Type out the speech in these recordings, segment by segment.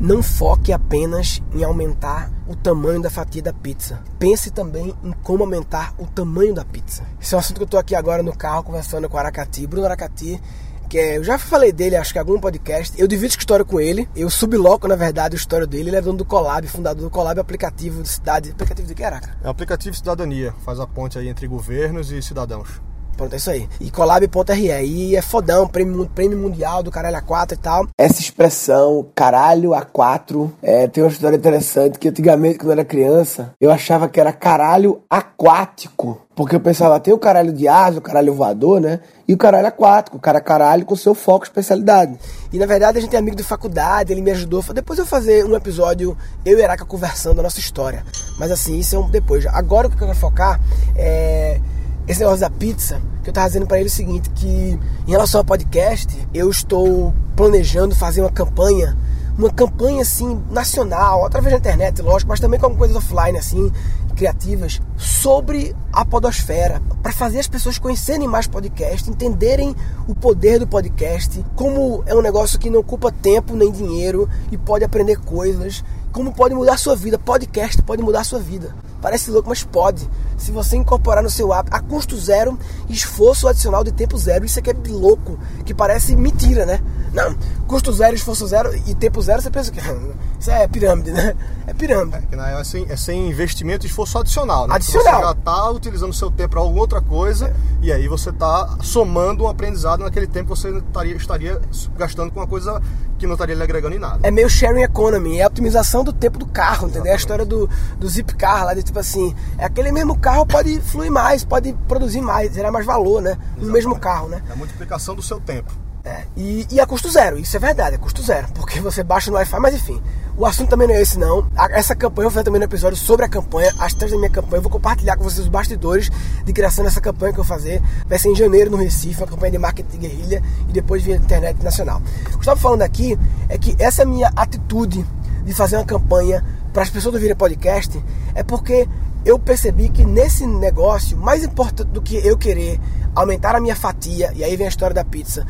não foque apenas em aumentar o tamanho da fatia da pizza. Pense também em como aumentar o tamanho da pizza. Esse é um assunto que eu estou aqui agora no carro conversando com o Aracati. Bruno Aracati que é, eu já falei dele, acho que em algum podcast. Eu divido história com ele. Eu subloco, na verdade, a história dele. Ele é dono do Colab, fundador do Colab, aplicativo de cidade. Aplicativo de que, Araca? É aplicativo de cidadania. Faz a ponte aí entre governos e cidadãos. Pronto, é isso aí. E collab.re. E é fodão, prêmio, prêmio mundial do caralho A4 e tal. Essa expressão, caralho A4, é, tem uma história interessante que antigamente, quando eu era criança, eu achava que era caralho aquático. Porque eu pensava, tem o caralho de asa, o caralho voador, né? E o caralho aquático, o cara caralho com seu foco, especialidade. E na verdade a gente é amigo de faculdade, ele me ajudou. Depois eu fazer um episódio, eu e Eraca conversando a nossa história. Mas assim, isso é um depois. Agora o que eu quero focar é esse negócio da pizza, que eu tava dizendo para ele o seguinte, que em relação ao podcast, eu estou planejando fazer uma campanha, uma campanha assim, nacional, através da internet, lógico, mas também com coisas offline assim, criativas, sobre a podosfera, para fazer as pessoas conhecerem mais podcast, entenderem o poder do podcast, como é um negócio que não ocupa tempo nem dinheiro e pode aprender coisas, como pode mudar a sua vida. Podcast pode mudar a sua vida. Parece louco, mas pode. Se você incorporar no seu hábito a custo zero, esforço adicional de tempo zero. Isso aqui é louco, que parece mentira, né? Não, custo zero, esforço zero e tempo zero, você pensa que isso é pirâmide, né? É pirâmide. É, que é, sem, é sem investimento e esforço adicional, né? Adicional. Você já está utilizando o seu tempo para alguma outra coisa é. e aí você está somando um aprendizado naquele tempo que você estaria, estaria gastando com uma coisa que não estaria lhe agregando em nada. É meio sharing economy, é a otimização do tempo do carro, entendeu? É a história do, do zip car lá, de tipo assim, é aquele mesmo carro pode fluir mais, pode produzir mais, gerar mais valor, né? Exatamente. No mesmo carro, né? É a multiplicação do seu tempo. É, e, e a custo zero, isso é verdade, é custo zero, porque você baixa no Wi-Fi, mas enfim. O assunto também não é esse, não. Essa campanha, eu vou fazer também um episódio sobre a campanha, as três da minha campanha. Eu vou compartilhar com vocês os bastidores de criação dessa campanha que eu vou fazer. Vai ser em janeiro no Recife, uma campanha de marketing de guerrilha e depois via internet nacional. O que eu estava falando aqui é que essa minha atitude de fazer uma campanha para as pessoas ouvirem podcast é porque eu percebi que nesse negócio, mais importante do que eu querer aumentar a minha fatia, e aí vem a história da pizza,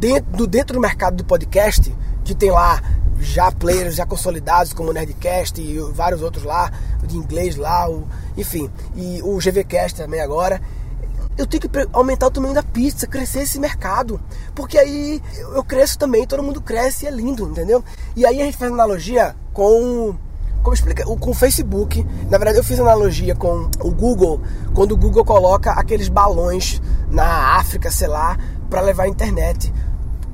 dentro do, dentro do mercado do podcast, que tem lá já players já consolidados como o Nerdcast e vários outros lá, de inglês lá, o, enfim, e o GVcast também agora. Eu tenho que aumentar o tamanho da pizza, crescer esse mercado, porque aí eu cresço também, todo mundo cresce e é lindo, entendeu? E aí a gente faz analogia com como explica? Com o Facebook, na verdade eu fiz analogia com o Google, quando o Google coloca aqueles balões na África, sei lá, para levar a internet.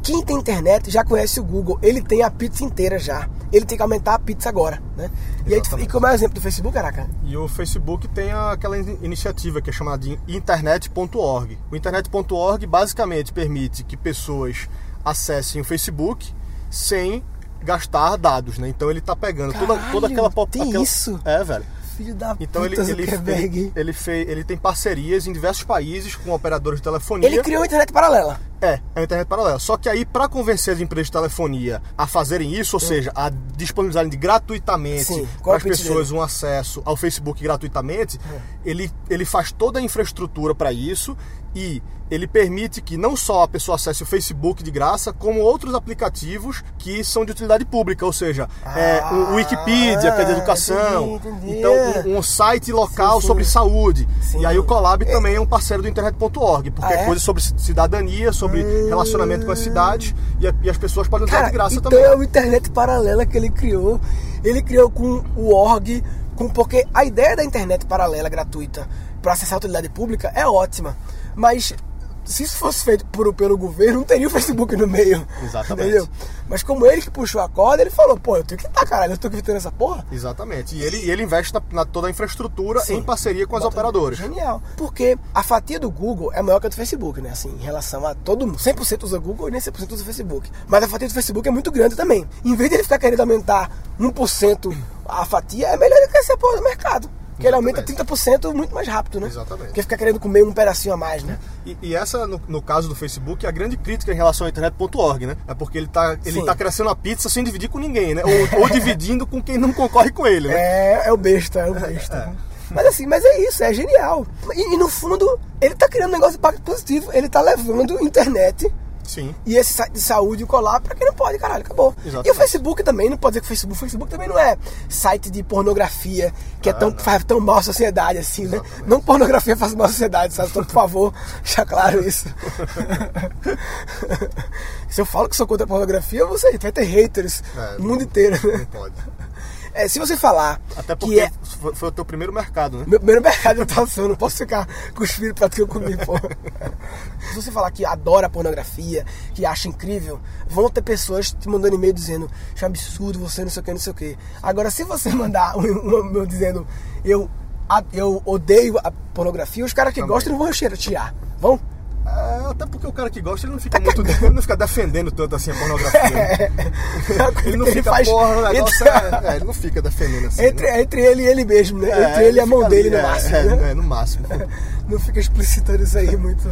Quem tem internet já conhece o Google, ele tem a pizza inteira já. Ele tem que aumentar a pizza agora, né? E, aí, e como é o exemplo do Facebook, caraca? E o Facebook tem aquela iniciativa que é chamada de internet.org. O internet.org basicamente permite que pessoas acessem o Facebook sem gastar dados, né? Então ele tá pegando Caralho, toda, toda aquela... Tem aquela... isso? É, velho filho da então puta ele, ele, ele, ele, fez, ele tem parcerias em diversos países com operadores de telefonia. Ele criou a internet paralela. É, é a internet paralela. Só que aí, para convencer as empresas de telefonia a fazerem isso, ou hum. seja, a disponibilizarem gratuitamente para as pessoas dele? um acesso ao Facebook gratuitamente, hum. ele, ele faz toda a infraestrutura para isso e ele permite que não só a pessoa acesse o Facebook de graça, como outros aplicativos que são de utilidade pública, ou seja, ah, é, o Wikipedia, que é de educação, entendi, entendi. então um, um, site local sim, sim. sobre saúde. Sim. E aí o Colab é. também é um parceiro do internet.org, porque ah, é? é coisa sobre cidadania, sobre hum... relacionamento com a cidade, e, e, as pessoas podem usar Cara, de graça então também. Então é uma internet paralela que ele criou. Ele criou com o org, com, porque a ideia da internet paralela gratuita para acessar a utilidade pública é ótima. Mas se isso fosse feito por, pelo governo, não teria o Facebook no meio. Exatamente. Entendeu? Mas como ele que puxou a corda, ele falou, pô, eu tenho que estar, caralho, eu tô gritando essa porra. Exatamente. E ele, ele investe na, na toda a infraestrutura Sim. em parceria com as operadoras. Genial. Porque a fatia do Google é maior que a do Facebook, né? Assim, em relação a todo mundo. 100% usa Google e nem 100% usa Facebook. Mas a fatia do Facebook é muito grande também. Em vez de ele ficar querendo aumentar 1% a fatia, é melhor ele crescer a porra do mercado que ele aumenta 30% muito mais rápido, né? Exatamente. Porque fica querendo comer um pedacinho a mais, né? E, e essa, no, no, caso do Facebook, é a grande crítica em relação à internet.org, né? É porque ele tá, ele tá crescendo a pizza sem dividir com ninguém, né? Ou, ou dividindo com quem não concorre com ele, né? É, é o besta, é o besta. É. Mas assim, mas é isso, é genial. E, e, no fundo, ele tá criando um negócio de impacto positivo. Ele tá levando internet Sim. E esse site de saúde, o Colab, pra quem não pode, caralho, acabou. Exatamente. E o Facebook também, não pode dizer que o Facebook, o Facebook também não é site de pornografia, que é, é tão, faz tão mal à sociedade assim, né? Exatamente. Não pornografia faz mal à sociedade, sabe? Então, por favor, deixa claro isso. Se eu falo que sou contra a pornografia, você vai ter haters é, o mundo inteiro. Né? Não pode. É, se você falar. Até porque é... foi o teu primeiro mercado, né? Meu primeiro mercado eu tava eu não posso ficar cuspindo pra que eu comi, pô. se você falar que adora pornografia, que acha incrível, vão ter pessoas te mandando e-mail dizendo, isso é absurdo, você não sei o que, não sei o que. Agora, se você mandar um e-mail dizendo, eu, eu odeio a pornografia, os caras que Também. gostam não vão tirar. Vão? Até porque o cara que gosta, ele não fica muito. Ele não fica defendendo tanto assim a pornografia. Né? É, ele não fica, faz, porra, o negócio entre... é, é, ele não fica defendendo assim. Entre, né? entre ele e ele mesmo, né? É, entre ele e a mão ali, dele no é, máximo. É, né? é, no máximo. não fica explicitando isso aí muito.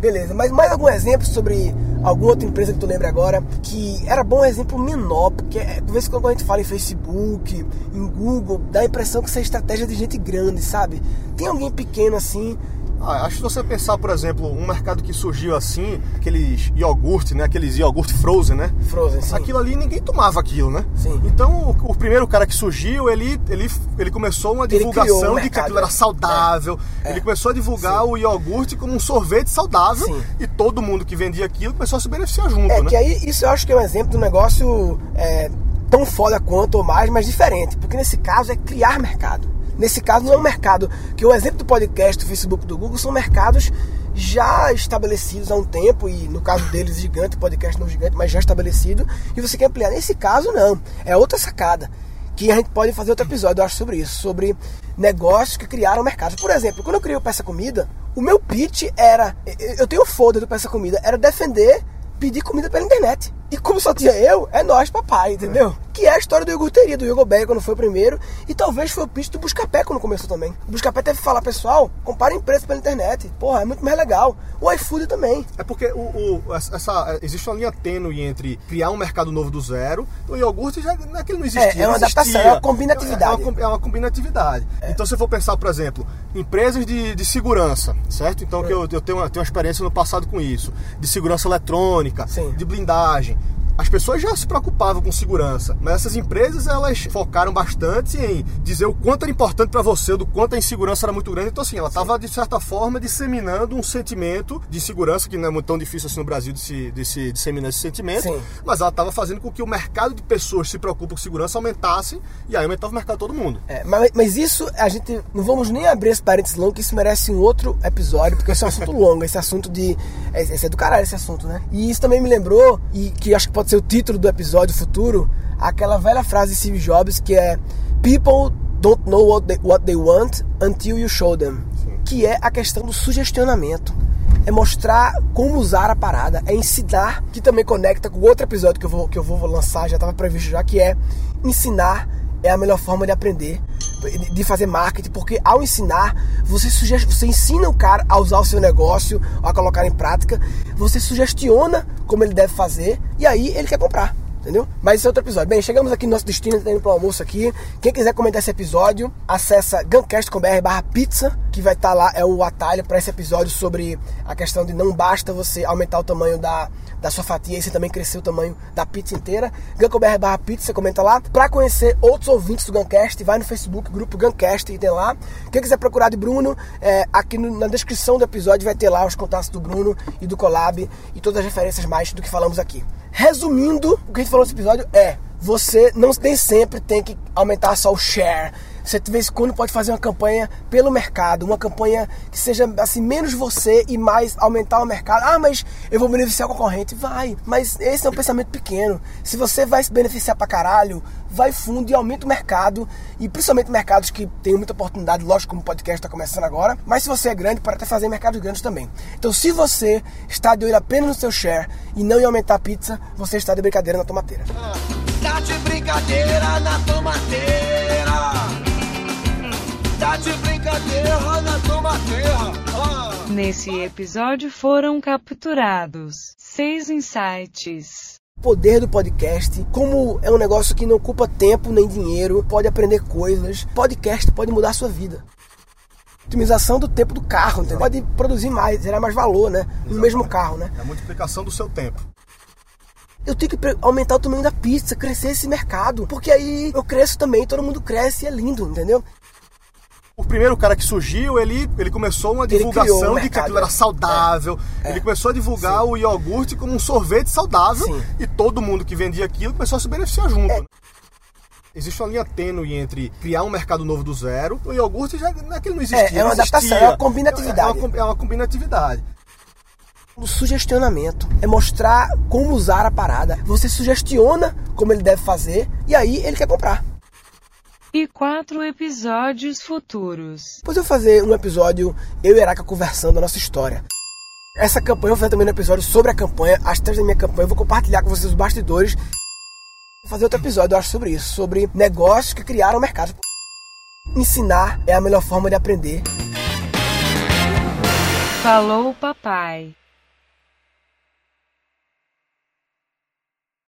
Beleza, mas mais algum exemplo sobre alguma outra empresa que tu lembra agora que era bom exemplo menor, porque de vez em quando a gente fala em Facebook, em Google, dá a impressão que isso é estratégia de gente grande, sabe? Tem alguém pequeno assim ah, acho que você pensar, por exemplo, um mercado que surgiu assim, aqueles iogurte, né? Aqueles iogurte frozen, né? Frozen, sim. Aquilo ali ninguém tomava aquilo, né? Sim. Então, o, o primeiro cara que surgiu, ele, ele, ele começou uma divulgação de que aquilo era saudável. É. Ele começou a divulgar sim. o iogurte como um sorvete saudável. Sim. E todo mundo que vendia aquilo começou a se beneficiar junto, é, né? que aí, isso eu acho que é um exemplo de um negócio é, tão foda quanto ou mais, mas diferente. Porque nesse caso é criar mercado. Nesse caso, não é um mercado. Que o exemplo do podcast, do Facebook, do Google são mercados já estabelecidos há um tempo, e no caso deles, gigante, podcast não gigante, mas já estabelecido, e você quer ampliar. Nesse caso, não. É outra sacada. Que a gente pode fazer outro episódio, eu acho, sobre isso, sobre negócios que criaram mercados. Por exemplo, quando eu criei o Peça Comida, o meu pitch era. Eu tenho o folder do Peça Comida, era defender pedir comida pela internet. E como só tinha eu, é nós, papai, entendeu? Que é a história do iogurteria, do Yogobé quando foi o primeiro. E talvez foi o pitch do Buscapé quando começou também. O Buscapé teve que falar, pessoal, comparem preço pela internet. Porra, é muito mais legal. O iFood também. É porque o, o, essa, existe uma linha tênue entre criar um mercado novo do zero. O iogurte já não é que ele não existia. É, é uma adaptação, é uma combinatividade. É uma, é uma combinatividade. É. Então, se eu for pensar, por exemplo, empresas de, de segurança, certo? Então, que eu, eu tenho, uma, tenho uma experiência no passado com isso. De segurança eletrônica, Sim. de blindagem as pessoas já se preocupavam com segurança, mas essas empresas elas focaram bastante em dizer o quanto era importante para você, do quanto a insegurança era muito grande. Então, assim, ela estava, de certa forma, disseminando um sentimento de segurança, que não é muito tão difícil assim no Brasil de se, de se disseminar esse sentimento, Sim. mas ela estava fazendo com que o mercado de pessoas que se preocupam com segurança aumentasse e aí aumentava o mercado de todo mundo. É, mas, mas isso, a gente não vamos nem abrir esse parênteses longo, que isso merece um outro episódio, porque esse é um assunto longo, esse assunto de. Esse é do caralho, esse assunto, né? E isso também me lembrou, e que acho que pode pode ser o título do episódio futuro, aquela velha frase de Steve Jobs que é People don't know what they, what they want until you show them. Sim. Que é a questão do sugestionamento. É mostrar como usar a parada, é ensinar, que também conecta com outro episódio que eu vou, que eu vou lançar, já estava previsto já, que é ensinar é a melhor forma de aprender, de fazer marketing, porque ao ensinar, você, sugest... você ensina o cara a usar o seu negócio, a colocar em prática, você sugestiona como ele deve fazer, e aí ele quer comprar entendeu? Mas esse é outro episódio. Bem, chegamos aqui no nosso destino, tá indo pro almoço aqui. Quem quiser comentar esse episódio, acessa guncast.com.br barra pizza, que vai estar tá lá, é o atalho para esse episódio sobre a questão de não basta você aumentar o tamanho da, da sua fatia e você também crescer o tamanho da pizza inteira. Gun.br barra pizza, comenta lá. Para conhecer outros ouvintes do Guncast, vai no Facebook, grupo Guncast e tem lá. Quem quiser procurar de Bruno, é, aqui no, na descrição do episódio vai ter lá os contatos do Bruno e do Collab e todas as referências mais do que falamos aqui. Resumindo, o que a gente falou nesse episódio é: você não nem sempre tem que aumentar só o share você de vez em quando pode fazer uma campanha pelo mercado, uma campanha que seja assim menos você e mais aumentar o mercado. Ah, mas eu vou beneficiar o concorrente, vai. Mas esse é um pensamento pequeno. Se você vai se beneficiar pra caralho, vai fundo e aumenta o mercado e principalmente mercados que têm muita oportunidade, lógico, como o podcast está começando agora. Mas se você é grande, pode até fazer mercados grandes também. Então, se você está de olho apenas no seu share e não em aumentar a pizza, você está de brincadeira na tomateira. Tá de brincadeira na tomateira. Tá de brincadeira na tomateira. Ah. Nesse episódio foram capturados seis insights poder do podcast, como é um negócio que não ocupa tempo nem dinheiro, pode aprender coisas. Podcast pode mudar a sua vida. Otimização do tempo do carro, entendeu? Pode produzir mais, gerar mais valor, né? No mesmo carro, né? É a multiplicação do seu tempo eu tenho que aumentar o tamanho da pizza, crescer esse mercado. Porque aí eu cresço também, todo mundo cresce e é lindo, entendeu? O primeiro cara que surgiu, ele, ele começou uma divulgação de que aquilo era saudável. É. Ele começou a divulgar Sim. o iogurte como um sorvete saudável. Sim. E todo mundo que vendia aquilo começou a se beneficiar junto. É. Né? Existe uma linha tênue entre criar um mercado novo do zero. O iogurte já não é não existia. É, é uma adaptação, é uma combinatividade. É uma, é uma combinatividade. O sugestionamento é mostrar como usar a parada. Você sugestiona como ele deve fazer e aí ele quer comprar. E quatro episódios futuros. Depois eu fazer um episódio, eu e Eraca conversando a nossa história. Essa campanha, eu vou fazer também um episódio sobre a campanha, as três da minha campanha, eu vou compartilhar com vocês os bastidores. Vou fazer outro episódio, eu acho, sobre isso, sobre negócios que criaram o mercado. Ensinar é a melhor forma de aprender. Falou, papai.